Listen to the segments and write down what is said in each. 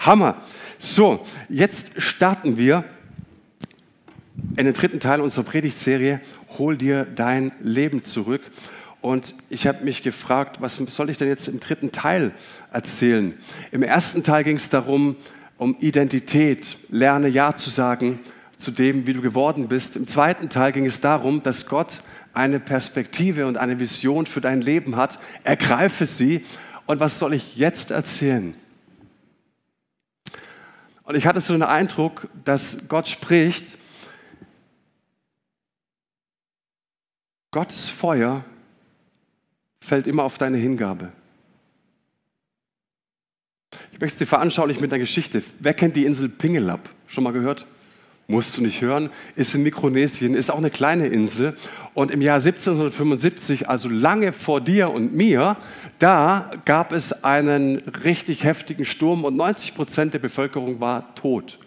Hammer. So, jetzt starten wir in den dritten Teil unserer Predigtserie. Hol dir dein Leben zurück. Und ich habe mich gefragt, was soll ich denn jetzt im dritten Teil erzählen? Im ersten Teil ging es darum, um Identität. Lerne Ja zu sagen zu dem, wie du geworden bist. Im zweiten Teil ging es darum, dass Gott eine Perspektive und eine Vision für dein Leben hat. Ergreife sie. Und was soll ich jetzt erzählen? Und ich hatte so den Eindruck, dass Gott spricht, Gottes Feuer fällt immer auf deine Hingabe. Ich möchte es dir veranschaulichen mit einer Geschichte. Wer kennt die Insel Pingelab? Schon mal gehört? Musst du nicht hören, ist in Mikronesien, ist auch eine kleine Insel. Und im Jahr 1775, also lange vor dir und mir, da gab es einen richtig heftigen Sturm und 90 Prozent der Bevölkerung war tot.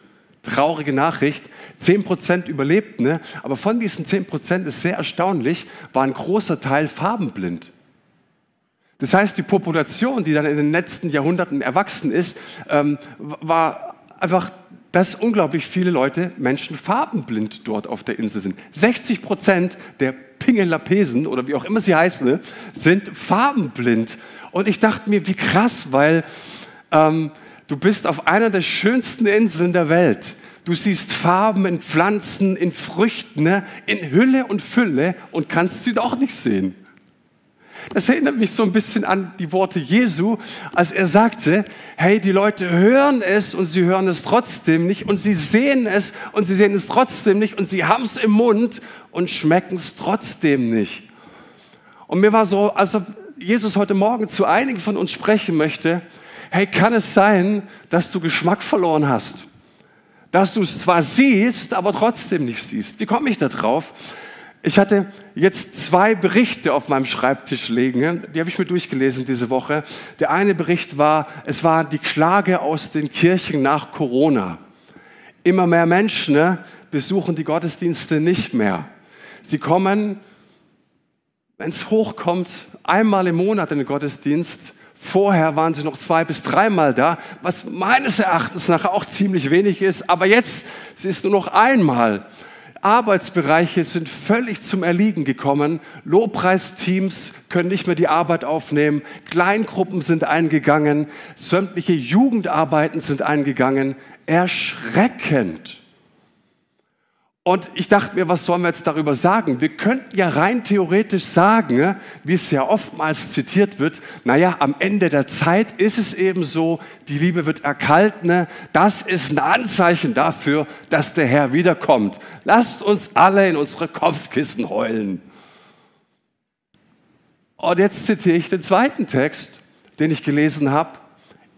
Traurige Nachricht, 10 Prozent überlebten, ne? aber von diesen 10 Prozent ist sehr erstaunlich, war ein großer Teil farbenblind. Das heißt, die Population, die dann in den letzten Jahrhunderten erwachsen ist, ähm, war einfach dass unglaublich viele Leute, Menschen farbenblind dort auf der Insel sind. 60 Prozent der Pingelapesen oder wie auch immer sie heißen, ne, sind farbenblind. Und ich dachte mir, wie krass, weil ähm, du bist auf einer der schönsten Inseln der Welt. Du siehst Farben in Pflanzen, in Früchten, ne, in Hülle und Fülle und kannst sie doch nicht sehen. Das erinnert mich so ein bisschen an die Worte Jesu, als er sagte, hey, die Leute hören es und sie hören es trotzdem nicht und sie sehen es und sie sehen es trotzdem nicht und sie haben es im Mund und schmecken es trotzdem nicht. Und mir war so, als ob Jesus heute Morgen zu einigen von uns sprechen möchte, hey, kann es sein, dass du Geschmack verloren hast? Dass du es zwar siehst, aber trotzdem nicht siehst. Wie komme ich da drauf? Ich hatte jetzt zwei Berichte auf meinem Schreibtisch liegen, die habe ich mir durchgelesen diese Woche. Der eine Bericht war, es war die Klage aus den Kirchen nach Corona. Immer mehr Menschen ne, besuchen die Gottesdienste nicht mehr. Sie kommen, wenn es hochkommt, einmal im Monat in den Gottesdienst. Vorher waren sie noch zwei bis dreimal da, was meines Erachtens nach auch ziemlich wenig ist. Aber jetzt sie ist nur noch einmal. Arbeitsbereiche sind völlig zum Erliegen gekommen. Lobpreisteams können nicht mehr die Arbeit aufnehmen. Kleingruppen sind eingegangen. Sämtliche Jugendarbeiten sind eingegangen. Erschreckend. Und ich dachte mir, was sollen wir jetzt darüber sagen? Wir könnten ja rein theoretisch sagen, wie es ja oftmals zitiert wird, naja, am Ende der Zeit ist es eben so, die Liebe wird erkalten. Das ist ein Anzeichen dafür, dass der Herr wiederkommt. Lasst uns alle in unsere Kopfkissen heulen. Und jetzt zitiere ich den zweiten Text, den ich gelesen habe.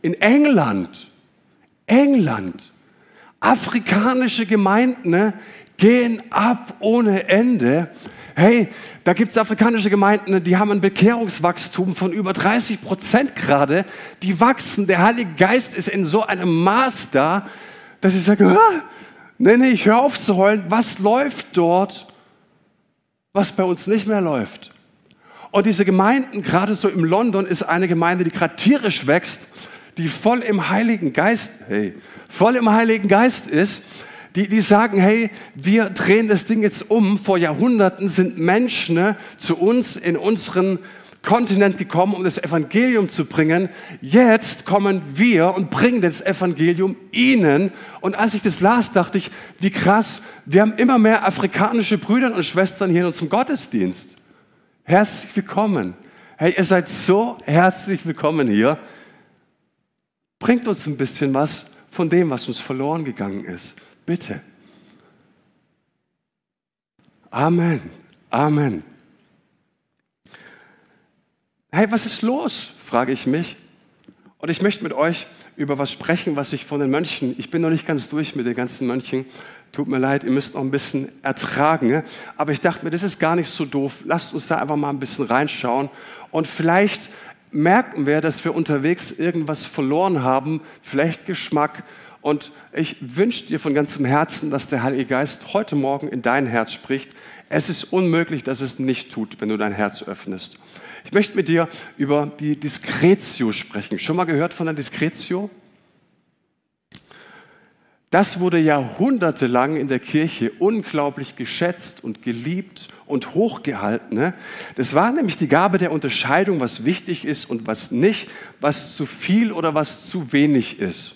In England, England, afrikanische Gemeinden, gehen ab ohne Ende. Hey, da gibt es afrikanische Gemeinden, die haben ein Bekehrungswachstum von über 30 Prozent gerade. Die wachsen. Der Heilige Geist ist in so einem Maß da, dass ich sage, nee, nee, ich höre auf zu heulen. Was läuft dort, was bei uns nicht mehr läuft? Und diese Gemeinden, gerade so im London, ist eine Gemeinde, die gerade tierisch wächst, die voll im Heiligen Geist, hey, voll im Heiligen Geist ist die, die sagen, hey, wir drehen das Ding jetzt um. Vor Jahrhunderten sind Menschen ne, zu uns in unseren Kontinent gekommen, um das Evangelium zu bringen. Jetzt kommen wir und bringen das Evangelium ihnen. Und als ich das las, dachte ich, wie krass, wir haben immer mehr afrikanische Brüder und Schwestern hier in unserem Gottesdienst. Herzlich willkommen. Hey, ihr seid so herzlich willkommen hier. Bringt uns ein bisschen was von dem, was uns verloren gegangen ist. Bitte. Amen. Amen. Hey, was ist los? frage ich mich. Und ich möchte mit euch über was sprechen, was ich von den Mönchen, ich bin noch nicht ganz durch mit den ganzen Mönchen, tut mir leid, ihr müsst noch ein bisschen ertragen, aber ich dachte mir, das ist gar nicht so doof, lasst uns da einfach mal ein bisschen reinschauen und vielleicht merken wir, dass wir unterwegs irgendwas verloren haben, vielleicht Geschmack, und ich wünsche dir von ganzem Herzen, dass der Heilige Geist heute Morgen in dein Herz spricht. Es ist unmöglich, dass es nicht tut, wenn du dein Herz öffnest. Ich möchte mit dir über die Diskretio sprechen. Schon mal gehört von der Diskretio? das wurde jahrhundertelang in der Kirche unglaublich geschätzt und geliebt und hochgehalten. Ne? Das war nämlich die Gabe der Unterscheidung, was wichtig ist und was nicht, was zu viel oder was zu wenig ist.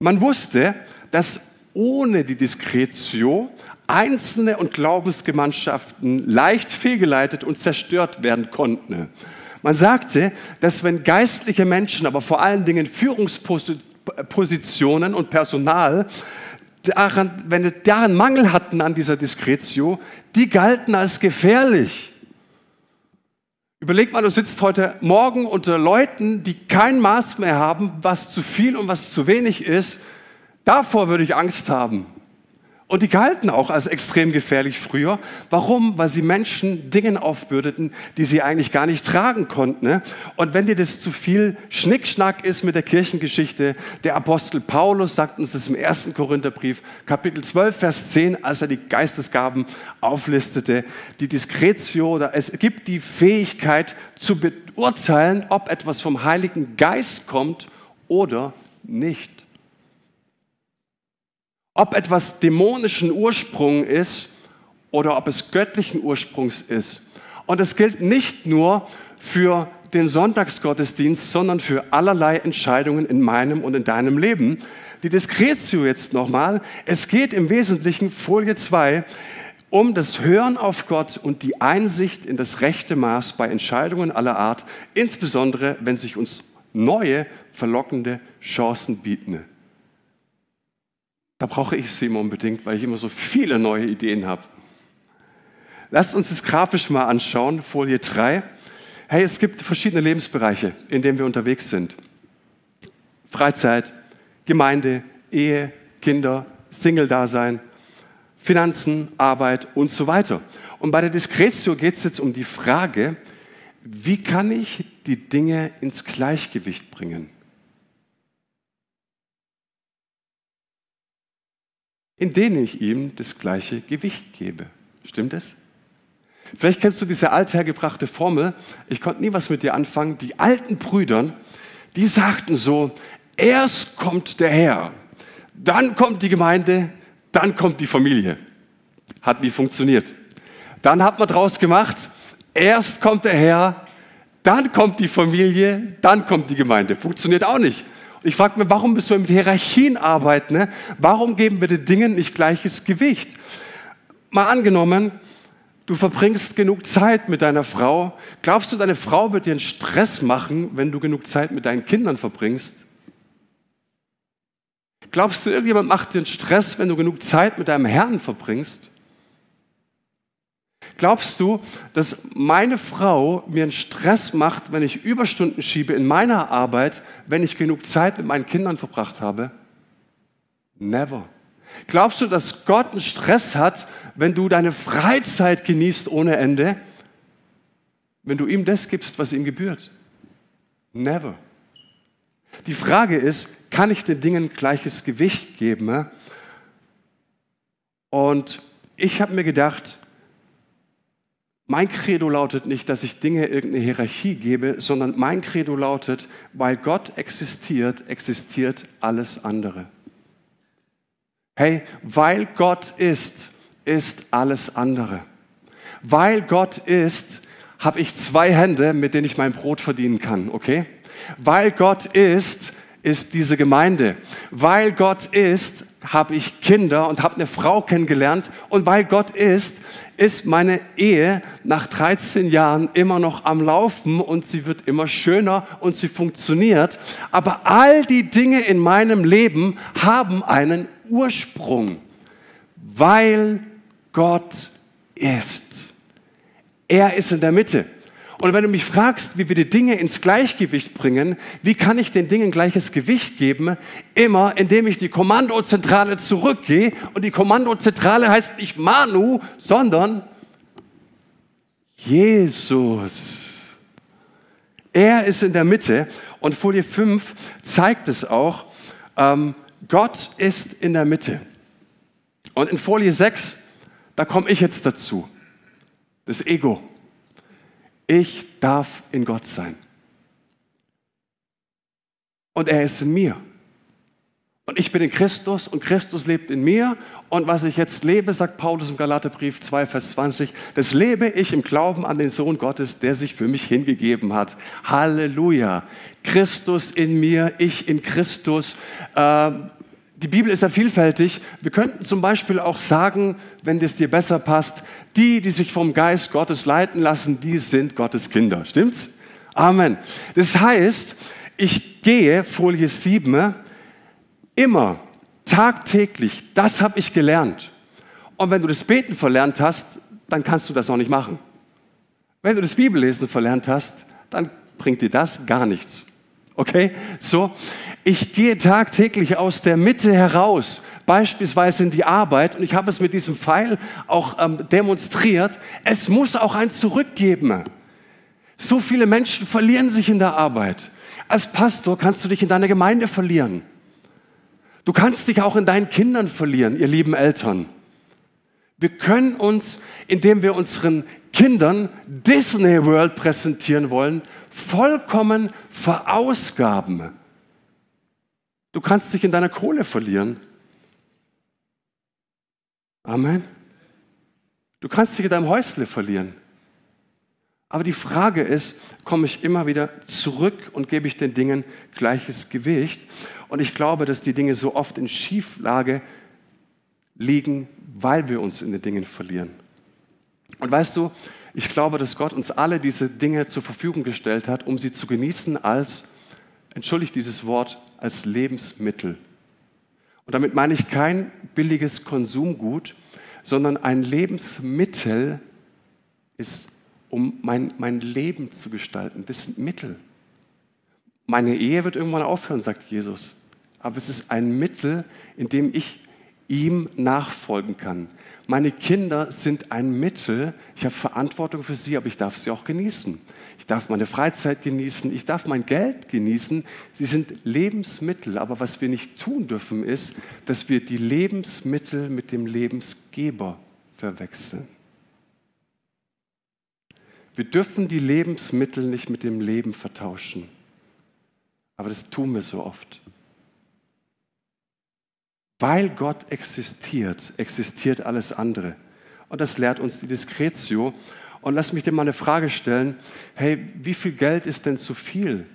Man wusste, dass ohne die Diskretio Einzelne und Glaubensgemeinschaften leicht fehlgeleitet und zerstört werden konnten. Man sagte, dass wenn geistliche Menschen, aber vor allen Dingen Führungspositionen und Personal, daran, wenn daran Mangel hatten an dieser Diskretio, die galten als gefährlich. Überleg mal, du sitzt heute Morgen unter Leuten, die kein Maß mehr haben, was zu viel und was zu wenig ist. Davor würde ich Angst haben. Und die galten auch als extrem gefährlich früher. Warum? Weil sie Menschen Dingen aufbürdeten, die sie eigentlich gar nicht tragen konnten. Ne? Und wenn dir das zu viel Schnickschnack ist mit der Kirchengeschichte, der Apostel Paulus sagt uns das im ersten Korintherbrief, Kapitel 12, Vers 10, als er die Geistesgaben auflistete, die Diskretio, oder es gibt die Fähigkeit zu beurteilen, ob etwas vom Heiligen Geist kommt oder nicht ob etwas dämonischen Ursprung ist oder ob es göttlichen Ursprungs ist. Und es gilt nicht nur für den Sonntagsgottesdienst, sondern für allerlei Entscheidungen in meinem und in deinem Leben. Die Diskretio jetzt nochmal. Es geht im Wesentlichen, Folie 2, um das Hören auf Gott und die Einsicht in das rechte Maß bei Entscheidungen aller Art, insbesondere wenn sich uns neue, verlockende Chancen bieten. Da brauche ich sie immer unbedingt, weil ich immer so viele neue Ideen habe. Lasst uns das grafisch mal anschauen, Folie 3. Hey, es gibt verschiedene Lebensbereiche, in denen wir unterwegs sind. Freizeit, Gemeinde, Ehe, Kinder, Single-Dasein, Finanzen, Arbeit und so weiter. Und bei der Diskretio geht es jetzt um die Frage, wie kann ich die Dinge ins Gleichgewicht bringen? Indem ich ihm das gleiche Gewicht gebe. Stimmt es? Vielleicht kennst du diese althergebrachte Formel, ich konnte nie was mit dir anfangen, die alten Brüdern, die sagten so, erst kommt der Herr, dann kommt die Gemeinde, dann kommt die Familie. Hat nie funktioniert. Dann hat man draus gemacht, erst kommt der Herr, dann kommt die Familie, dann kommt die Gemeinde. Funktioniert auch nicht. Ich frage mich, warum müssen wir mit Hierarchien arbeiten? Ne? Warum geben wir den Dingen nicht gleiches Gewicht? Mal angenommen, du verbringst genug Zeit mit deiner Frau. Glaubst du, deine Frau wird dir einen Stress machen, wenn du genug Zeit mit deinen Kindern verbringst? Glaubst du, irgendjemand macht dir einen Stress, wenn du genug Zeit mit deinem Herrn verbringst? Glaubst du, dass meine Frau mir einen Stress macht, wenn ich Überstunden schiebe in meiner Arbeit, wenn ich genug Zeit mit meinen Kindern verbracht habe? Never. Glaubst du, dass Gott einen Stress hat, wenn du deine Freizeit genießt ohne Ende, wenn du ihm das gibst, was ihm gebührt? Never. Die Frage ist, kann ich den Dingen gleiches Gewicht geben? Und ich habe mir gedacht, mein Credo lautet nicht, dass ich Dinge irgendeine Hierarchie gebe, sondern mein Credo lautet, weil Gott existiert, existiert alles andere. Hey, weil Gott ist, ist alles andere. Weil Gott ist, habe ich zwei Hände, mit denen ich mein Brot verdienen kann, okay? Weil Gott ist, ist diese Gemeinde. Weil Gott ist, habe ich Kinder und habe eine Frau kennengelernt. Und weil Gott ist, ist meine Ehe nach 13 Jahren immer noch am Laufen und sie wird immer schöner und sie funktioniert. Aber all die Dinge in meinem Leben haben einen Ursprung, weil Gott ist. Er ist in der Mitte. Und wenn du mich fragst, wie wir die Dinge ins Gleichgewicht bringen, wie kann ich den Dingen gleiches Gewicht geben? Immer, indem ich die Kommandozentrale zurückgehe. Und die Kommandozentrale heißt nicht Manu, sondern Jesus. Er ist in der Mitte. Und Folie 5 zeigt es auch. Ähm, Gott ist in der Mitte. Und in Folie 6, da komme ich jetzt dazu. Das Ego ich darf in Gott sein. Und er ist in mir. Und ich bin in Christus und Christus lebt in mir. Und was ich jetzt lebe, sagt Paulus im Galaterbrief 2, Vers 20, das lebe ich im Glauben an den Sohn Gottes, der sich für mich hingegeben hat. Halleluja. Christus in mir, ich in Christus. Ähm, die Bibel ist ja vielfältig. Wir könnten zum Beispiel auch sagen, wenn es dir besser passt, die, die sich vom Geist Gottes leiten lassen, die sind Gottes Kinder. Stimmt's? Amen. Das heißt, ich gehe, Folie 7, Immer, tagtäglich, das habe ich gelernt. Und wenn du das Beten verlernt hast, dann kannst du das auch nicht machen. Wenn du das Bibellesen verlernt hast, dann bringt dir das gar nichts. Okay? So, ich gehe tagtäglich aus der Mitte heraus, beispielsweise in die Arbeit, und ich habe es mit diesem Pfeil auch ähm, demonstriert. Es muss auch ein Zurückgeben. So viele Menschen verlieren sich in der Arbeit. Als Pastor kannst du dich in deiner Gemeinde verlieren. Du kannst dich auch in deinen Kindern verlieren, ihr lieben Eltern. Wir können uns, indem wir unseren Kindern Disney World präsentieren wollen, vollkommen verausgaben. Du kannst dich in deiner Kohle verlieren. Amen. Du kannst dich in deinem Häusle verlieren. Aber die Frage ist, komme ich immer wieder zurück und gebe ich den Dingen gleiches Gewicht? Und ich glaube, dass die Dinge so oft in Schieflage liegen, weil wir uns in den Dingen verlieren. Und weißt du, ich glaube, dass Gott uns alle diese Dinge zur Verfügung gestellt hat, um sie zu genießen als, entschuldigt dieses Wort, als Lebensmittel. Und damit meine ich kein billiges Konsumgut, sondern ein Lebensmittel ist, um mein, mein Leben zu gestalten. Das sind Mittel. Meine Ehe wird irgendwann aufhören, sagt Jesus aber es ist ein Mittel, in dem ich ihm nachfolgen kann. Meine Kinder sind ein Mittel, ich habe Verantwortung für sie, aber ich darf sie auch genießen. Ich darf meine Freizeit genießen, ich darf mein Geld genießen. Sie sind Lebensmittel, aber was wir nicht tun dürfen, ist, dass wir die Lebensmittel mit dem Lebensgeber verwechseln. Wir dürfen die Lebensmittel nicht mit dem Leben vertauschen, aber das tun wir so oft. Weil Gott existiert, existiert alles andere. Und das lehrt uns die Diskretio. Und lass mich dir mal eine Frage stellen. Hey, wie viel Geld ist denn zu viel?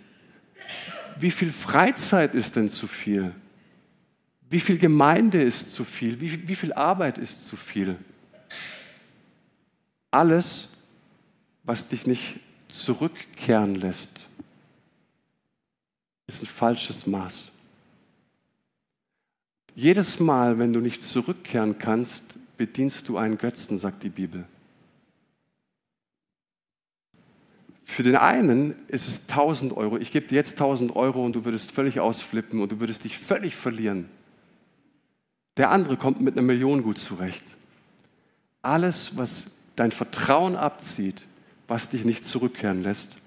Wie viel Freizeit ist denn zu viel? Wie viel Gemeinde ist zu viel? Wie, wie viel Arbeit ist zu viel? Alles, was dich nicht zurückkehren lässt, ist ein falsches Maß. Jedes Mal, wenn du nicht zurückkehren kannst, bedienst du einen Götzen, sagt die Bibel. Für den einen ist es 1000 Euro. Ich gebe dir jetzt 1000 Euro und du würdest völlig ausflippen und du würdest dich völlig verlieren. Der andere kommt mit einer Million gut zurecht. Alles, was dein Vertrauen abzieht, was dich nicht zurückkehren lässt,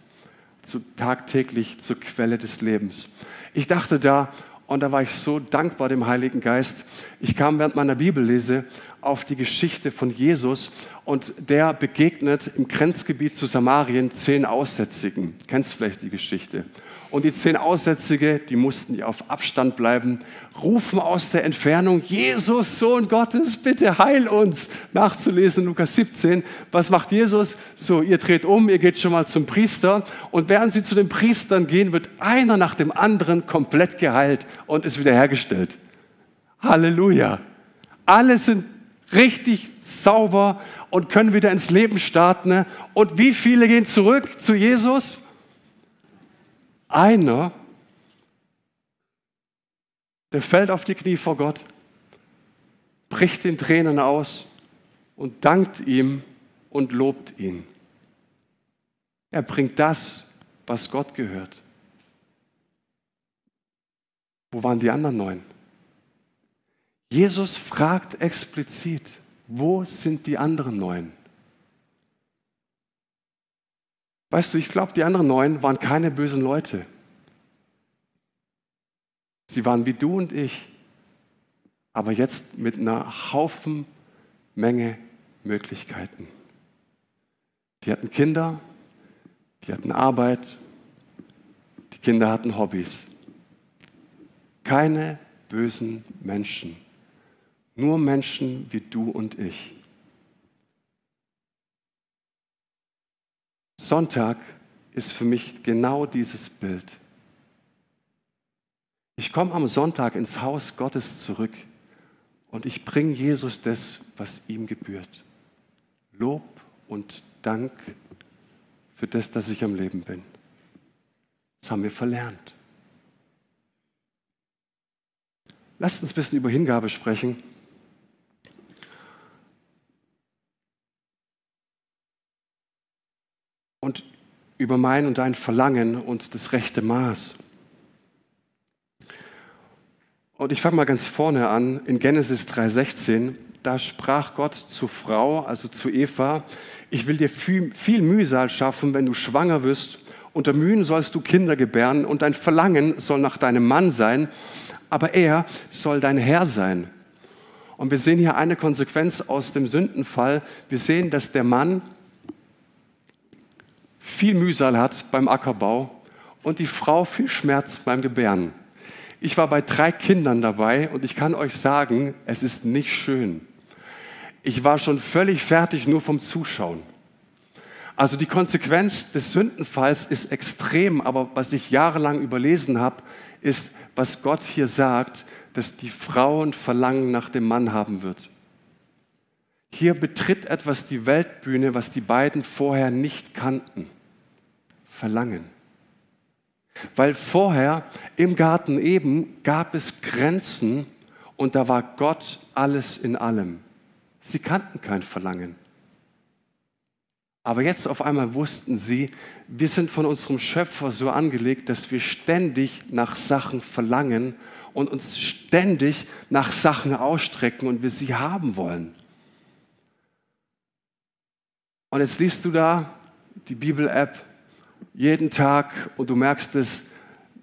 zu, tagtäglich zur Quelle des Lebens. Ich dachte da, und da war ich so dankbar dem Heiligen Geist. Ich kam während meiner Bibellese auf die Geschichte von Jesus und der begegnet im Grenzgebiet zu Samarien zehn Aussätzigen. Kennst vielleicht die Geschichte? Und die zehn Aussätzige, die mussten auf Abstand bleiben, rufen aus der Entfernung, Jesus, Sohn Gottes, bitte heil uns. Nachzulesen Lukas 17. Was macht Jesus? So, ihr dreht um, ihr geht schon mal zum Priester. Und während sie zu den Priestern gehen, wird einer nach dem anderen komplett geheilt und ist wiederhergestellt. Halleluja. Alle sind richtig sauber und können wieder ins Leben starten. Und wie viele gehen zurück zu Jesus? Einer, der fällt auf die Knie vor Gott, bricht in Tränen aus und dankt ihm und lobt ihn. Er bringt das, was Gott gehört. Wo waren die anderen neun? Jesus fragt explizit, wo sind die anderen neun? Weißt du, ich glaube, die anderen neun waren keine bösen Leute. Sie waren wie du und ich, aber jetzt mit einer Haufen Menge Möglichkeiten. Die hatten Kinder, die hatten Arbeit, die Kinder hatten Hobbys. Keine bösen Menschen. Nur Menschen wie du und ich. Sonntag ist für mich genau dieses Bild. Ich komme am Sonntag ins Haus Gottes zurück und ich bringe Jesus das, was ihm gebührt. Lob und Dank für das, dass ich am Leben bin. Das haben wir verlernt. Lasst uns ein bisschen über Hingabe sprechen. Und über mein und dein Verlangen und das rechte Maß. Und ich fange mal ganz vorne an, in Genesis 3,16. Da sprach Gott zur Frau, also zu Eva, ich will dir viel, viel Mühsal schaffen, wenn du schwanger wirst. Unter Mühen sollst du Kinder gebären und dein Verlangen soll nach deinem Mann sein, aber er soll dein Herr sein. Und wir sehen hier eine Konsequenz aus dem Sündenfall. Wir sehen, dass der Mann viel Mühsal hat beim Ackerbau und die Frau viel Schmerz beim Gebären. Ich war bei drei Kindern dabei und ich kann euch sagen, es ist nicht schön. Ich war schon völlig fertig nur vom Zuschauen. Also die Konsequenz des Sündenfalls ist extrem, aber was ich jahrelang überlesen habe, ist, was Gott hier sagt, dass die Frau ein Verlangen nach dem Mann haben wird. Hier betritt etwas die Weltbühne, was die beiden vorher nicht kannten. Verlangen. Weil vorher im Garten eben gab es Grenzen und da war Gott alles in allem. Sie kannten kein Verlangen. Aber jetzt auf einmal wussten sie, wir sind von unserem Schöpfer so angelegt, dass wir ständig nach Sachen verlangen und uns ständig nach Sachen ausstrecken und wir sie haben wollen. Und jetzt liest du da die Bibel-App jeden Tag und du merkst es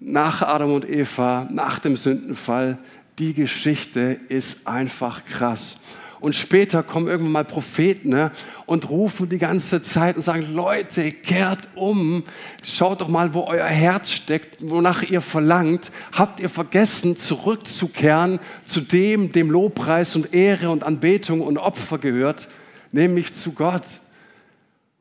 nach Adam und Eva, nach dem Sündenfall, die Geschichte ist einfach krass. Und später kommen irgendwann mal Propheten ne, und rufen die ganze Zeit und sagen, Leute, kehrt um, schaut doch mal, wo euer Herz steckt, wonach ihr verlangt. Habt ihr vergessen, zurückzukehren zu dem, dem Lobpreis und Ehre und Anbetung und Opfer gehört, nämlich zu Gott.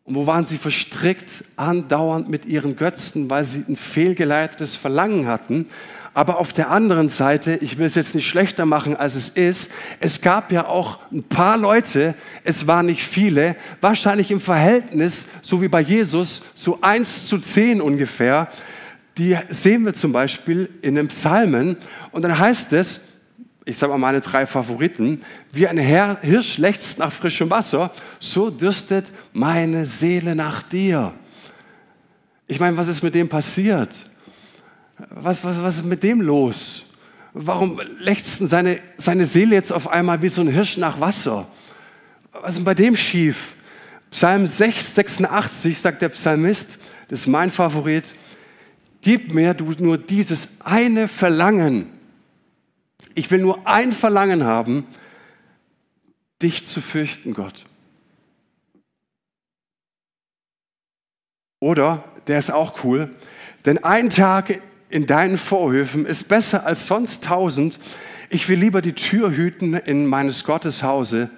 Und wo waren sie verstrickt, andauernd mit ihren Götzen, weil sie ein fehlgeleitetes Verlangen hatten. Aber auf der anderen Seite, ich will es jetzt nicht schlechter machen, als es ist, es gab ja auch ein paar Leute, es waren nicht viele, wahrscheinlich im Verhältnis, so wie bei Jesus, so eins zu zehn ungefähr. Die sehen wir zum Beispiel in den Psalmen. Und dann heißt es, ich sage mal meine drei Favoriten, wie ein Hirsch lechzt nach frischem Wasser, so dürstet meine Seele nach dir. Ich meine, was ist mit dem passiert? Was, was, was ist mit dem los? Warum lechzt seine, seine Seele jetzt auf einmal wie so ein Hirsch nach Wasser? Was ist denn bei dem schief? Psalm 6, 86 sagt der Psalmist, das ist mein Favorit, gib mir du nur dieses eine Verlangen, ich will nur ein Verlangen haben, dich zu fürchten, Gott. Oder, der ist auch cool, denn ein Tag in deinen Vorhöfen ist besser als sonst tausend. Ich will lieber die Tür hüten in meines Gottes Hause,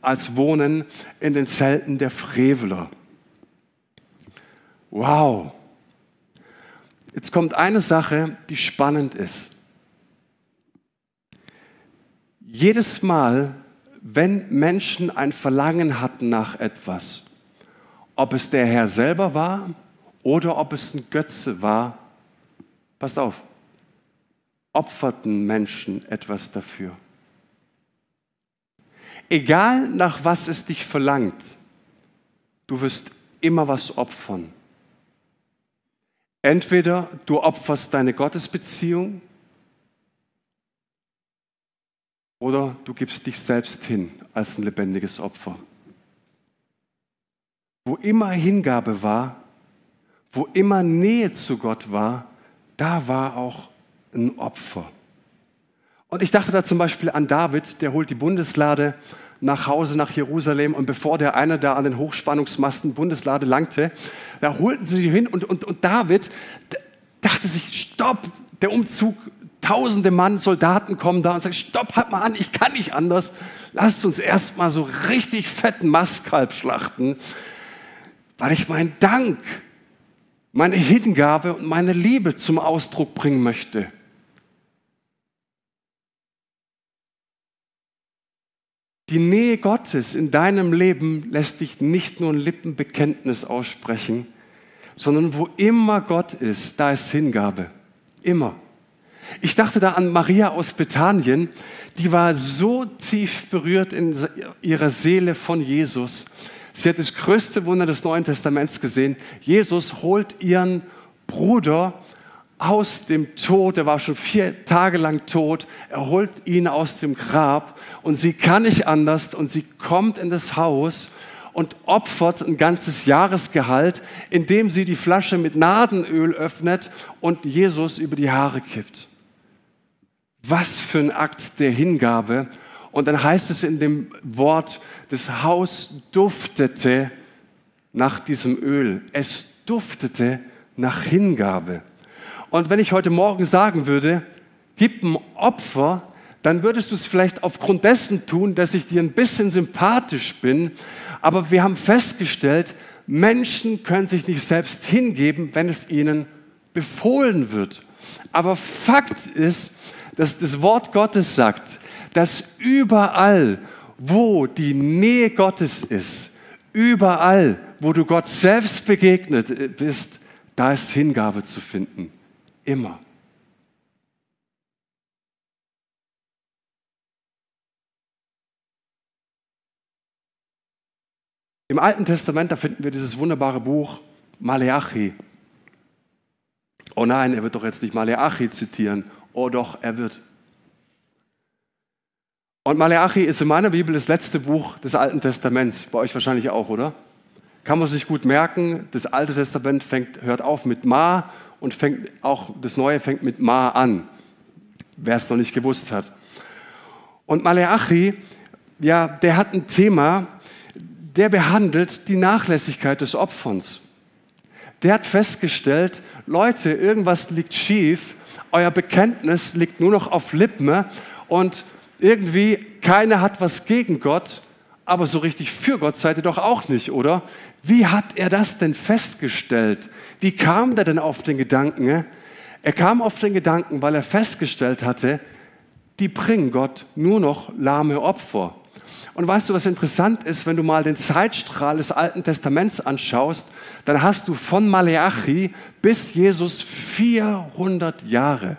als wohnen in den Zelten der Freveler. Wow. Jetzt kommt eine Sache, die spannend ist. Jedes Mal, wenn Menschen ein Verlangen hatten nach etwas, ob es der Herr selber war oder ob es ein Götze war, passt auf, opferten Menschen etwas dafür. Egal nach was es dich verlangt, du wirst immer was opfern. Entweder du opferst deine Gottesbeziehung, Oder du gibst dich selbst hin als ein lebendiges Opfer. Wo immer Hingabe war, wo immer Nähe zu Gott war, da war auch ein Opfer. Und ich dachte da zum Beispiel an David, der holt die Bundeslade nach Hause nach Jerusalem und bevor der eine da an den Hochspannungsmasten Bundeslade langte, da holten sie ihn hin und, und, und David dachte sich, stopp, der Umzug tausende Mann, Soldaten kommen da und sagen, stopp, halt mal an, ich kann nicht anders. Lasst uns erstmal so richtig fetten Mastkalb schlachten, weil ich meinen Dank, meine Hingabe und meine Liebe zum Ausdruck bringen möchte. Die Nähe Gottes in deinem Leben lässt dich nicht nur ein Lippenbekenntnis aussprechen, sondern wo immer Gott ist, da ist Hingabe. Immer. Ich dachte da an Maria aus Bethanien, die war so tief berührt in ihrer Seele von Jesus. Sie hat das größte Wunder des Neuen Testaments gesehen. Jesus holt ihren Bruder aus dem Tod, er war schon vier Tage lang tot, er holt ihn aus dem Grab und sie kann nicht anders und sie kommt in das Haus und opfert ein ganzes Jahresgehalt, indem sie die Flasche mit Nadenöl öffnet und Jesus über die Haare kippt. Was für ein Akt der Hingabe. Und dann heißt es in dem Wort, das Haus duftete nach diesem Öl. Es duftete nach Hingabe. Und wenn ich heute Morgen sagen würde, gib ein Opfer, dann würdest du es vielleicht aufgrund dessen tun, dass ich dir ein bisschen sympathisch bin. Aber wir haben festgestellt, Menschen können sich nicht selbst hingeben, wenn es ihnen befohlen wird. Aber Fakt ist, dass das Wort Gottes sagt, dass überall, wo die Nähe Gottes ist, überall, wo du Gott selbst begegnet bist, da ist Hingabe zu finden. Immer. Im Alten Testament, da finden wir dieses wunderbare Buch Maleachi. Oh nein, er wird doch jetzt nicht Maleachi zitieren. Oh doch, er wird. Und Maleachi ist in meiner Bibel das letzte Buch des Alten Testaments. Bei euch wahrscheinlich auch, oder? Kann man sich gut merken. Das Alte Testament fängt, hört auf mit Ma und fängt auch das Neue fängt mit Ma an. Wer es noch nicht gewusst hat. Und Maleachi, ja, der hat ein Thema, der behandelt die Nachlässigkeit des Opferns. Der hat festgestellt, Leute, irgendwas liegt schief, euer Bekenntnis liegt nur noch auf Lippen und irgendwie keiner hat was gegen Gott, aber so richtig für Gott seid ihr doch auch nicht, oder? Wie hat er das denn festgestellt? Wie kam der denn auf den Gedanken? Er kam auf den Gedanken, weil er festgestellt hatte, die bringen Gott nur noch lahme Opfer. Und weißt du, was interessant ist, wenn du mal den Zeitstrahl des Alten Testaments anschaust, dann hast du von Maleachi bis Jesus 400 Jahre.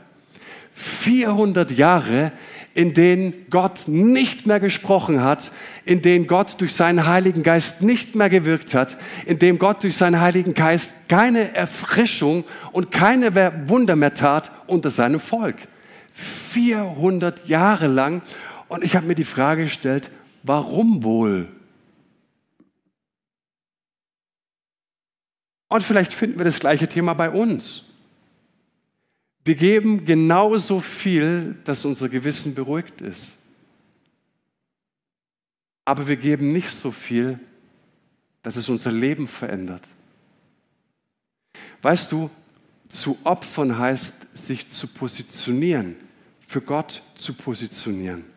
400 Jahre, in denen Gott nicht mehr gesprochen hat, in denen Gott durch seinen Heiligen Geist nicht mehr gewirkt hat, in dem Gott durch seinen Heiligen Geist keine Erfrischung und keine Wunder mehr tat unter seinem Volk. 400 Jahre lang. Und ich habe mir die Frage gestellt, Warum wohl? Und vielleicht finden wir das gleiche Thema bei uns. Wir geben genauso viel, dass unser Gewissen beruhigt ist. Aber wir geben nicht so viel, dass es unser Leben verändert. Weißt du, zu opfern heißt, sich zu positionieren, für Gott zu positionieren.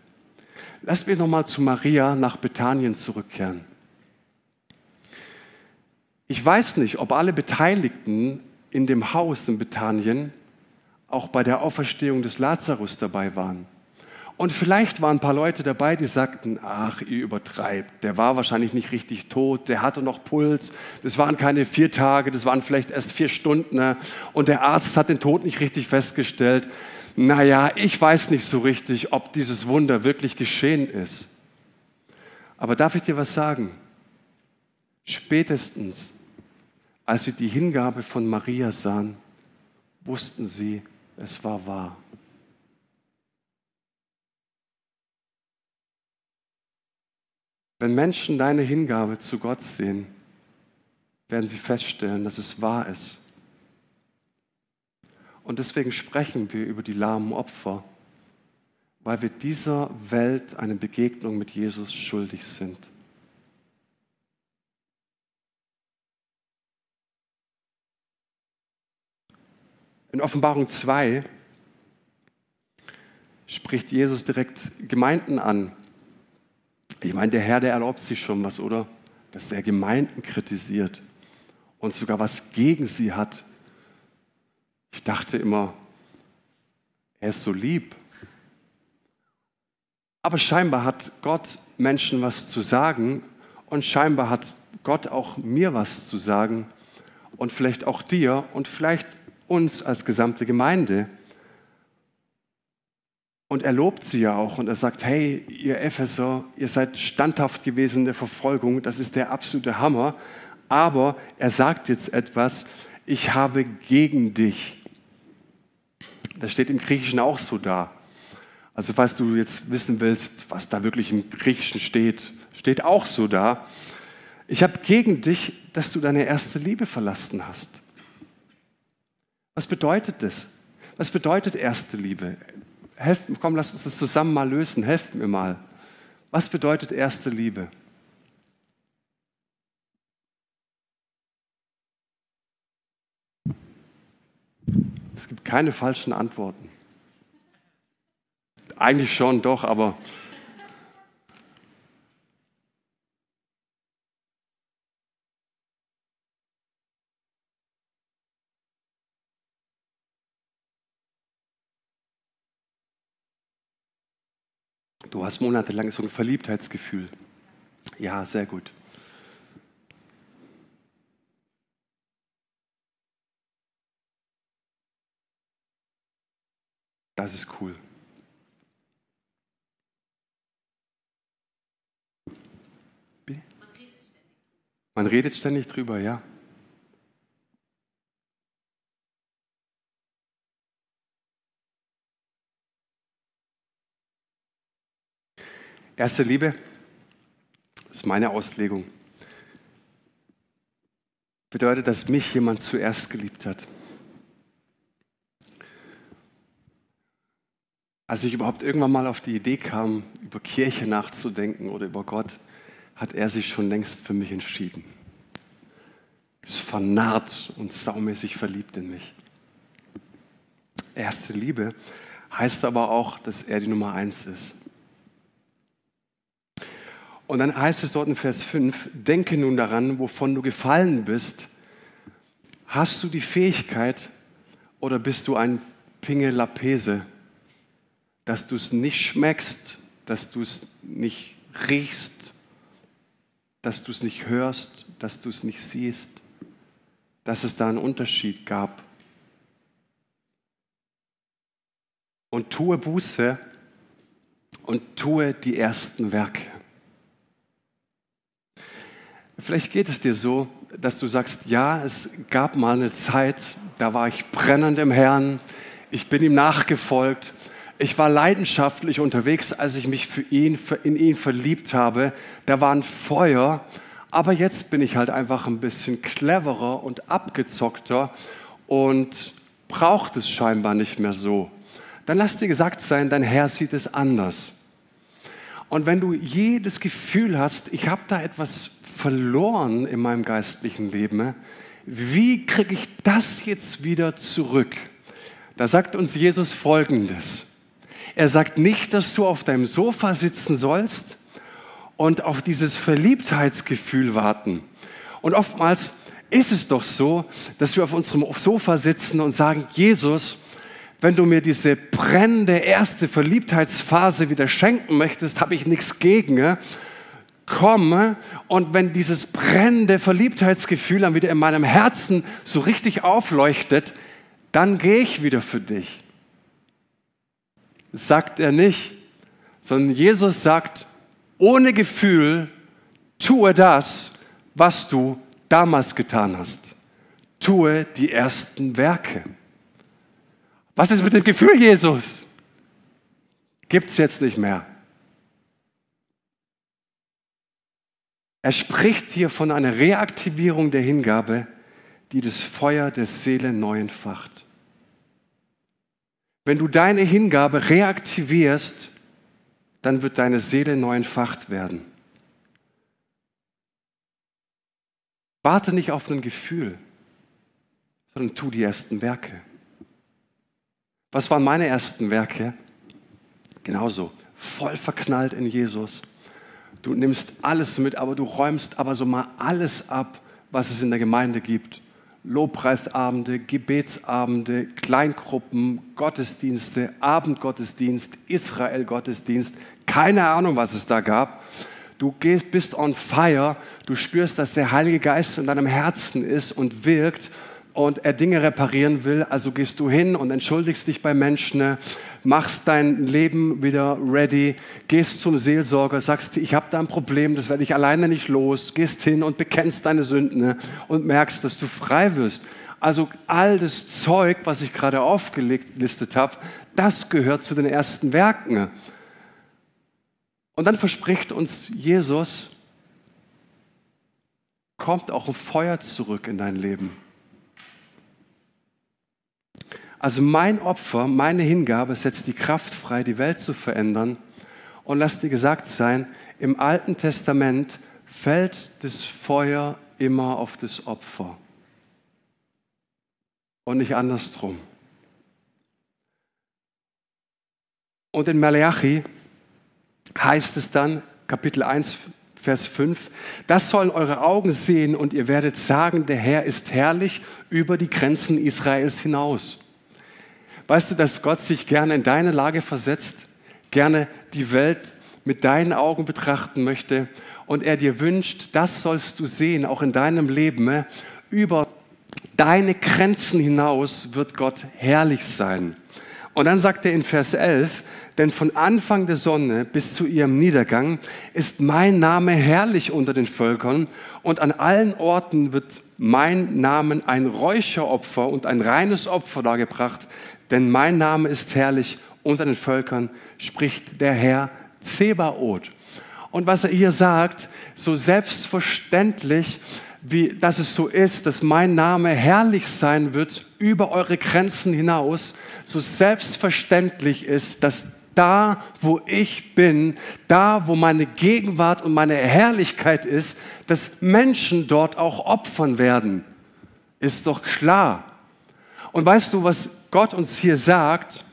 Lass mich nochmal zu Maria nach Bethanien zurückkehren. Ich weiß nicht, ob alle Beteiligten in dem Haus in Bethanien auch bei der Auferstehung des Lazarus dabei waren. Und vielleicht waren ein paar Leute dabei, die sagten, ach, ihr übertreibt, der war wahrscheinlich nicht richtig tot, der hatte noch Puls, das waren keine vier Tage, das waren vielleicht erst vier Stunden ne? und der Arzt hat den Tod nicht richtig festgestellt naja, ich weiß nicht so richtig, ob dieses Wunder wirklich geschehen ist. Aber darf ich dir was sagen? Spätestens, als sie die Hingabe von Maria sahen, wussten sie, es war wahr. Wenn Menschen deine Hingabe zu Gott sehen, werden sie feststellen, dass es wahr ist. Und deswegen sprechen wir über die lahmen Opfer, weil wir dieser Welt eine Begegnung mit Jesus schuldig sind. In Offenbarung 2 spricht Jesus direkt Gemeinden an. Ich meine, der Herr, der erlaubt sich schon was, oder? Dass er Gemeinden kritisiert und sogar was gegen sie hat. Ich dachte immer, er ist so lieb. Aber scheinbar hat Gott Menschen was zu sagen und scheinbar hat Gott auch mir was zu sagen und vielleicht auch dir und vielleicht uns als gesamte Gemeinde. Und er lobt sie ja auch und er sagt, hey, ihr Epheser, ihr seid standhaft gewesen in der Verfolgung, das ist der absolute Hammer. Aber er sagt jetzt etwas, ich habe gegen dich. Das steht im Griechischen auch so da. Also falls du jetzt wissen willst, was da wirklich im Griechischen steht, steht auch so da. Ich habe gegen dich, dass du deine erste Liebe verlassen hast. Was bedeutet das? Was bedeutet erste Liebe? Helft, komm, lass uns das zusammen mal lösen. Helft mir mal. Was bedeutet erste Liebe? Es gibt keine falschen Antworten. Eigentlich schon, doch, aber Du hast monatelang so ein Verliebtheitsgefühl. Ja, sehr gut. Das ist cool. Man redet ständig drüber, ja. Erste Liebe, ist meine Auslegung, bedeutet, dass mich jemand zuerst geliebt hat. Als ich überhaupt irgendwann mal auf die Idee kam, über Kirche nachzudenken oder über Gott, hat er sich schon längst für mich entschieden. Ist vernarrt und saumäßig verliebt in mich. Erste Liebe heißt aber auch, dass er die Nummer eins ist. Und dann heißt es dort in Vers 5, denke nun daran, wovon du gefallen bist. Hast du die Fähigkeit oder bist du ein Pingelapese, dass du es nicht schmeckst, dass du es nicht riechst, dass du es nicht hörst, dass du es nicht siehst, dass es da einen Unterschied gab. Und tue Buße und tue die ersten Werke. Vielleicht geht es dir so, dass du sagst, ja, es gab mal eine Zeit, da war ich brennend im Herrn, ich bin ihm nachgefolgt, ich war leidenschaftlich unterwegs, als ich mich für ihn, in ihn verliebt habe. Da war ein Feuer, aber jetzt bin ich halt einfach ein bisschen cleverer und abgezockter und braucht es scheinbar nicht mehr so. Dann lass dir gesagt sein, dein Herr sieht es anders. Und wenn du jedes Gefühl hast, ich habe da etwas verloren in meinem geistlichen Leben. Wie kriege ich das jetzt wieder zurück? Da sagt uns Jesus Folgendes. Er sagt nicht, dass du auf deinem Sofa sitzen sollst und auf dieses Verliebtheitsgefühl warten. Und oftmals ist es doch so, dass wir auf unserem Sofa sitzen und sagen, Jesus, wenn du mir diese brennende erste Verliebtheitsphase wieder schenken möchtest, habe ich nichts gegen komme und wenn dieses brennende Verliebtheitsgefühl dann wieder in meinem Herzen so richtig aufleuchtet, dann gehe ich wieder für dich. Sagt er nicht, sondern Jesus sagt, ohne Gefühl tue das, was du damals getan hast. Tue die ersten Werke. Was ist mit dem Gefühl, Jesus? Gibt es jetzt nicht mehr. Er spricht hier von einer Reaktivierung der Hingabe, die das Feuer der Seele neu entfacht. Wenn du deine Hingabe reaktivierst, dann wird deine Seele neu entfacht werden. Warte nicht auf ein Gefühl, sondern tu die ersten Werke. Was waren meine ersten Werke? Genauso, voll verknallt in Jesus. Du nimmst alles mit, aber du räumst aber so mal alles ab, was es in der Gemeinde gibt. Lobpreisabende, Gebetsabende, Kleingruppen, Gottesdienste, Abendgottesdienst, Israel-Gottesdienst, keine Ahnung, was es da gab. Du gehst, bist on fire, du spürst, dass der Heilige Geist in deinem Herzen ist und wirkt und er Dinge reparieren will. Also gehst du hin und entschuldigst dich bei Menschen, machst dein Leben wieder ready, gehst zum Seelsorger, sagst, ich habe da ein Problem, das werde ich alleine nicht los, gehst hin und bekennst deine Sünden und merkst, dass du frei wirst. Also all das Zeug, was ich gerade aufgelistet habe, das gehört zu den ersten Werken. Und dann verspricht uns Jesus, kommt auch ein Feuer zurück in dein Leben. Also mein Opfer, meine Hingabe setzt die Kraft frei, die Welt zu verändern. Und lass dir gesagt sein, im Alten Testament fällt das Feuer immer auf das Opfer und nicht andersrum. Und in Malachi heißt es dann, Kapitel 1, Vers 5, das sollen eure Augen sehen und ihr werdet sagen, der Herr ist herrlich über die Grenzen Israels hinaus. Weißt du, dass Gott sich gerne in deine Lage versetzt, gerne die Welt mit deinen Augen betrachten möchte und er dir wünscht, das sollst du sehen, auch in deinem Leben, über deine Grenzen hinaus wird Gott herrlich sein. Und dann sagt er in Vers 11, denn von Anfang der Sonne bis zu ihrem Niedergang ist mein Name herrlich unter den Völkern und an allen Orten wird mein Name ein Räucheropfer und ein reines Opfer dargebracht, denn mein Name ist herrlich unter den Völkern, spricht der Herr Zebaoth. Und was er hier sagt, so selbstverständlich wie dass es so ist, dass mein Name herrlich sein wird über eure Grenzen hinaus, so selbstverständlich ist, dass da, wo ich bin, da, wo meine Gegenwart und meine Herrlichkeit ist, dass Menschen dort auch opfern werden. Ist doch klar. Und weißt du, was Gott uns hier sagt?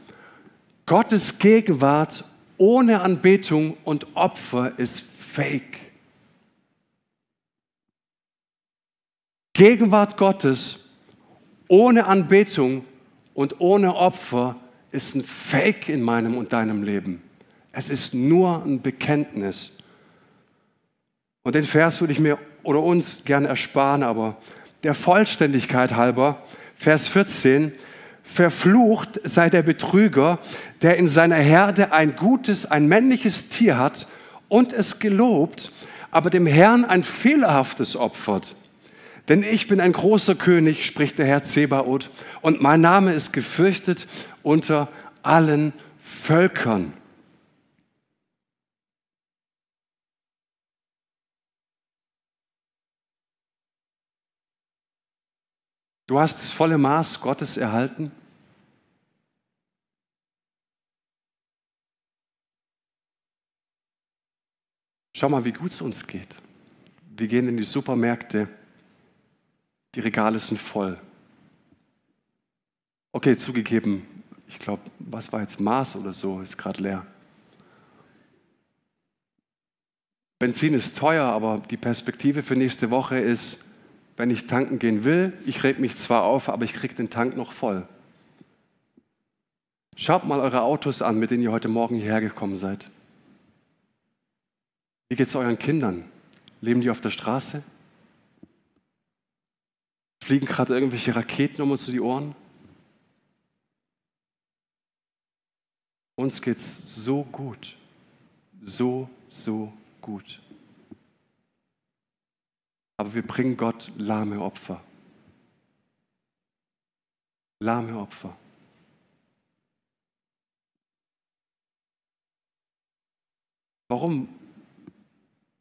Gottes Gegenwart ohne Anbetung und Opfer ist fake. Gegenwart Gottes ohne Anbetung und ohne Opfer ist ein Fake in meinem und deinem Leben. Es ist nur ein Bekenntnis. Und den Vers würde ich mir oder uns gerne ersparen, aber der Vollständigkeit halber, Vers 14, verflucht sei der Betrüger, der in seiner Herde ein gutes, ein männliches Tier hat und es gelobt, aber dem Herrn ein fehlerhaftes opfert. Denn ich bin ein großer König, spricht der Herr Zebaoth, und mein Name ist gefürchtet unter allen Völkern. Du hast das volle Maß Gottes erhalten. Schau mal, wie gut es uns geht. Wir gehen in die Supermärkte die Regale sind voll. Okay, zugegeben, ich glaube, was war jetzt Mars oder so, ist gerade leer. Benzin ist teuer, aber die Perspektive für nächste Woche ist, wenn ich tanken gehen will, ich rede mich zwar auf, aber ich kriege den Tank noch voll. Schaut mal eure Autos an, mit denen ihr heute Morgen hierher gekommen seid. Wie geht es euren Kindern? Leben die auf der Straße? Fliegen gerade irgendwelche Raketen um uns zu die Ohren? Uns geht es so gut. So, so gut. Aber wir bringen Gott lahme Opfer. Lahme Opfer. Warum?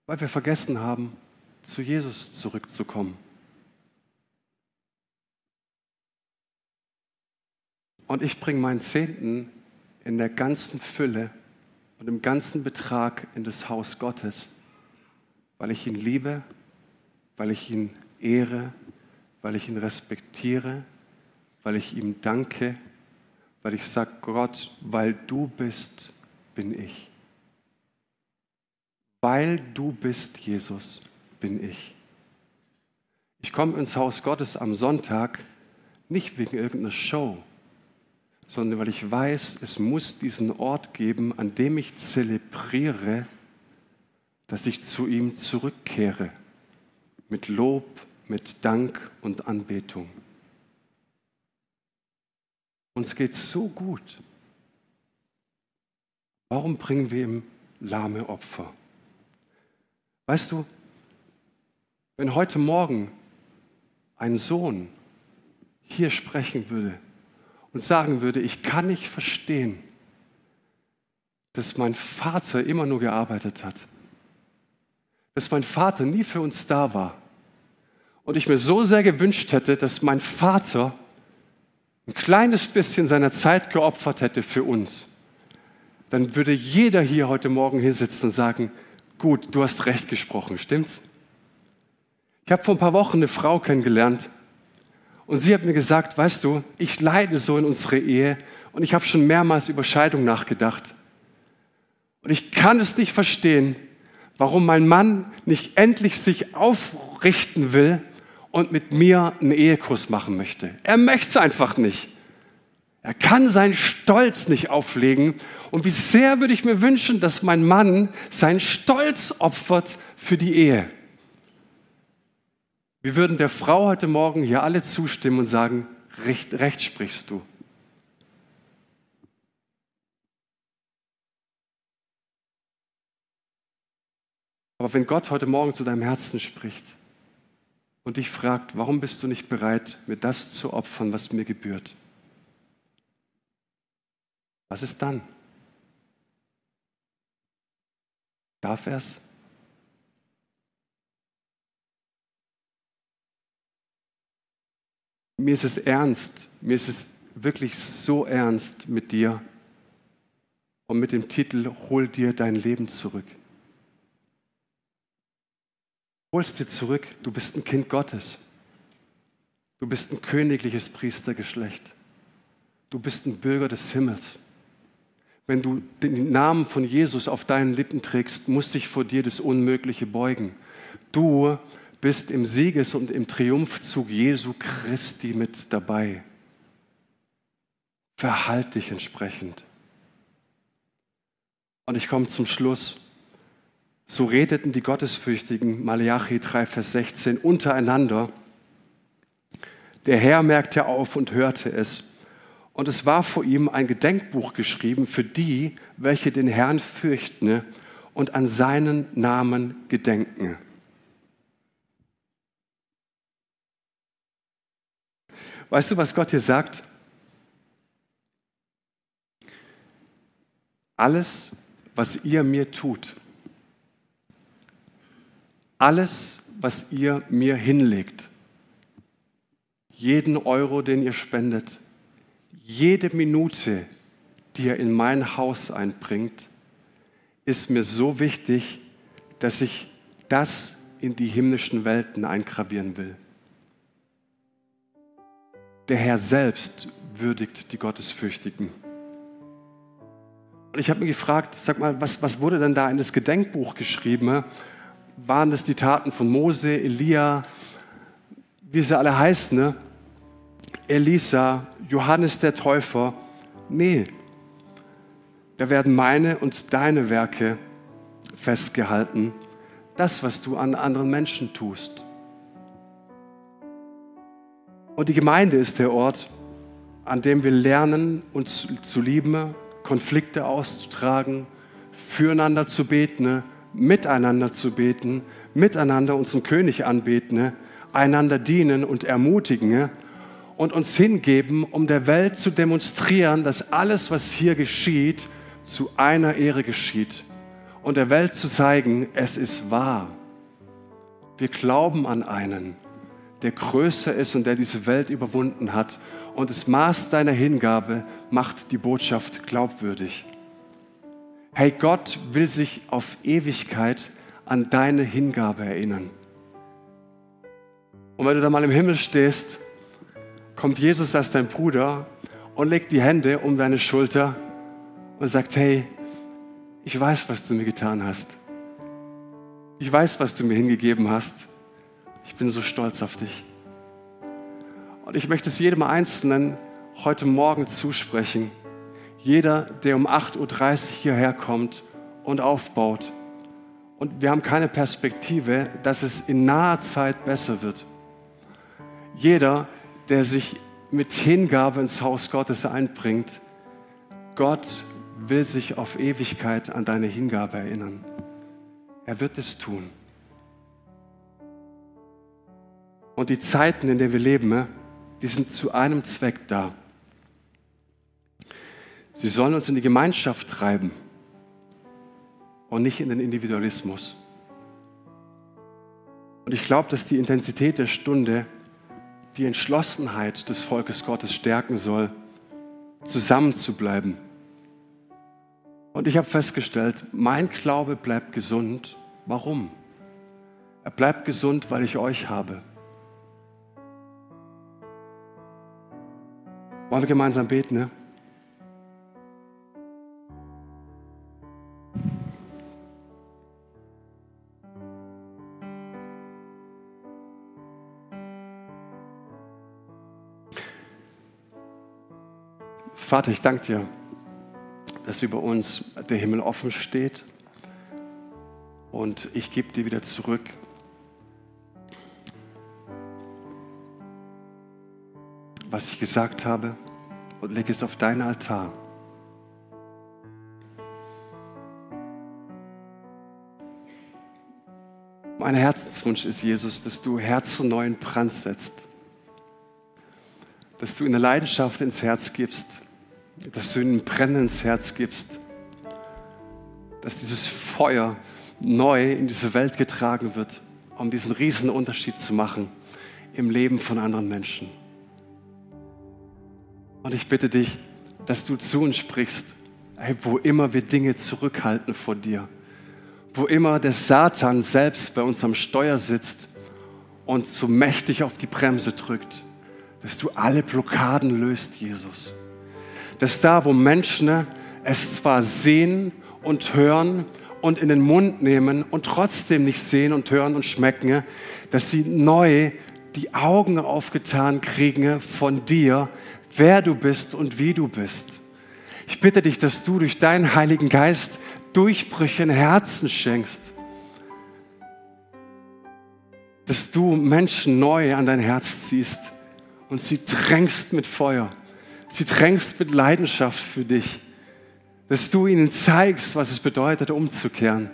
Weil wir vergessen haben, zu Jesus zurückzukommen. Und ich bringe meinen Zehnten in der ganzen Fülle und im ganzen Betrag in das Haus Gottes, weil ich ihn liebe, weil ich ihn ehre, weil ich ihn respektiere, weil ich ihm danke, weil ich sage, Gott, weil du bist, bin ich. Weil du bist, Jesus, bin ich. Ich komme ins Haus Gottes am Sonntag nicht wegen irgendeiner Show, sondern weil ich weiß, es muss diesen Ort geben, an dem ich zelebriere, dass ich zu ihm zurückkehre, mit Lob, mit Dank und Anbetung. Uns geht so gut. Warum bringen wir ihm lahme Opfer? Weißt du, wenn heute Morgen ein Sohn hier sprechen würde und sagen würde, ich kann nicht verstehen, dass mein Vater immer nur gearbeitet hat, dass mein Vater nie für uns da war und ich mir so sehr gewünscht hätte, dass mein Vater ein kleines bisschen seiner Zeit geopfert hätte für uns, dann würde jeder hier heute Morgen hinsitzen und sagen, gut, du hast recht gesprochen, stimmt's? Ich habe vor ein paar Wochen eine Frau kennengelernt und sie hat mir gesagt, weißt du, ich leide so in unsere Ehe und ich habe schon mehrmals über Scheidung nachgedacht. Und ich kann es nicht verstehen, warum mein Mann nicht endlich sich aufrichten will und mit mir einen Ehekurs machen möchte. Er möchte es einfach nicht. Er kann seinen Stolz nicht auflegen. Und wie sehr würde ich mir wünschen, dass mein Mann seinen Stolz opfert für die Ehe. Wir würden der Frau heute Morgen hier alle zustimmen und sagen, recht, recht sprichst du. Aber wenn Gott heute Morgen zu deinem Herzen spricht und dich fragt, warum bist du nicht bereit, mir das zu opfern, was mir gebührt? Was ist dann? Darf er es? Mir ist es ernst, mir ist es wirklich so ernst mit dir und mit dem Titel Hol dir dein Leben zurück. Holst dir zurück, du bist ein Kind Gottes. Du bist ein königliches Priestergeschlecht. Du bist ein Bürger des Himmels. Wenn du den Namen von Jesus auf deinen Lippen trägst, muss sich vor dir das Unmögliche beugen. Du bist im Sieges- und im Triumphzug Jesu Christi mit dabei. Verhalt dich entsprechend. Und ich komme zum Schluss. So redeten die Gottesfürchtigen, Malachi 3, Vers 16, untereinander. Der Herr merkte auf und hörte es und es war vor ihm ein Gedenkbuch geschrieben für die, welche den Herrn fürchten und an seinen Namen gedenken. Weißt du, was Gott hier sagt? Alles, was ihr mir tut, alles, was ihr mir hinlegt, jeden Euro, den ihr spendet, jede Minute, die er in mein Haus einbringt, ist mir so wichtig, dass ich das in die himmlischen Welten eingravieren will. Der Herr selbst würdigt die Gottesfürchtigen. Und ich habe mich gefragt, sag mal, was, was wurde denn da in das Gedenkbuch geschrieben? Waren das die Taten von Mose, Elia, wie sie alle heißen? Ne? Elisa, Johannes der Täufer. Nee, da werden meine und deine Werke festgehalten. Das, was du an anderen Menschen tust. Und die Gemeinde ist der Ort, an dem wir lernen, uns zu lieben, Konflikte auszutragen, füreinander zu beten, miteinander zu beten, miteinander unseren König anbeten, einander dienen und ermutigen und uns hingeben, um der Welt zu demonstrieren, dass alles, was hier geschieht, zu einer Ehre geschieht und der Welt zu zeigen, es ist wahr. Wir glauben an einen, der größer ist und der diese Welt überwunden hat. Und das Maß deiner Hingabe macht die Botschaft glaubwürdig. Hey, Gott will sich auf Ewigkeit an deine Hingabe erinnern. Und wenn du da mal im Himmel stehst kommt Jesus als dein Bruder und legt die Hände um deine Schulter und sagt, hey, ich weiß, was du mir getan hast. Ich weiß, was du mir hingegeben hast. Ich bin so stolz auf dich. Und ich möchte es jedem Einzelnen heute Morgen zusprechen. Jeder, der um 8.30 Uhr hierher kommt und aufbaut. Und wir haben keine Perspektive, dass es in naher Zeit besser wird. Jeder, der sich mit Hingabe ins Haus Gottes einbringt, Gott will sich auf Ewigkeit an deine Hingabe erinnern. Er wird es tun. Und die Zeiten, in denen wir leben, die sind zu einem Zweck da. Sie sollen uns in die Gemeinschaft treiben und nicht in den Individualismus. Und ich glaube, dass die Intensität der Stunde die Entschlossenheit des Volkes Gottes stärken soll, zusammenzubleiben. Und ich habe festgestellt, mein Glaube bleibt gesund. Warum? Er bleibt gesund, weil ich euch habe. Wollen wir gemeinsam beten, ne? Vater, ich danke dir, dass über uns der Himmel offen steht und ich gebe dir wieder zurück. was ich gesagt habe und lege es auf deinen Altar. Mein Herzenswunsch ist, Jesus, dass du Herzen neu in Brand setzt, dass du eine Leidenschaft ins Herz gibst, dass du ihnen ein Brennen ins Herz gibst, dass dieses Feuer neu in diese Welt getragen wird, um diesen riesen Unterschied zu machen im Leben von anderen Menschen. Und ich bitte dich, dass du zu uns sprichst, hey, wo immer wir Dinge zurückhalten vor dir, wo immer der Satan selbst bei uns am Steuer sitzt und so mächtig auf die Bremse drückt, dass du alle Blockaden löst, Jesus dass da, wo Menschen es zwar sehen und hören und in den Mund nehmen und trotzdem nicht sehen und hören und schmecken, dass sie neu die Augen aufgetan kriegen von dir, wer du bist und wie du bist. Ich bitte dich, dass du durch deinen Heiligen Geist Durchbrüche in Herzen schenkst. Dass du Menschen neu an dein Herz ziehst und sie drängst mit Feuer sie drängst mit Leidenschaft für dich, dass du ihnen zeigst, was es bedeutet, umzukehren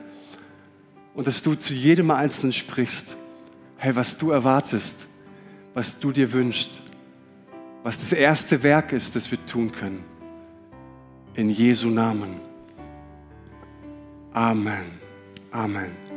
und dass du zu jedem Einzelnen sprichst, hey, was du erwartest, was du dir wünschst, was das erste Werk ist, das wir tun können. In Jesu Namen. Amen. Amen.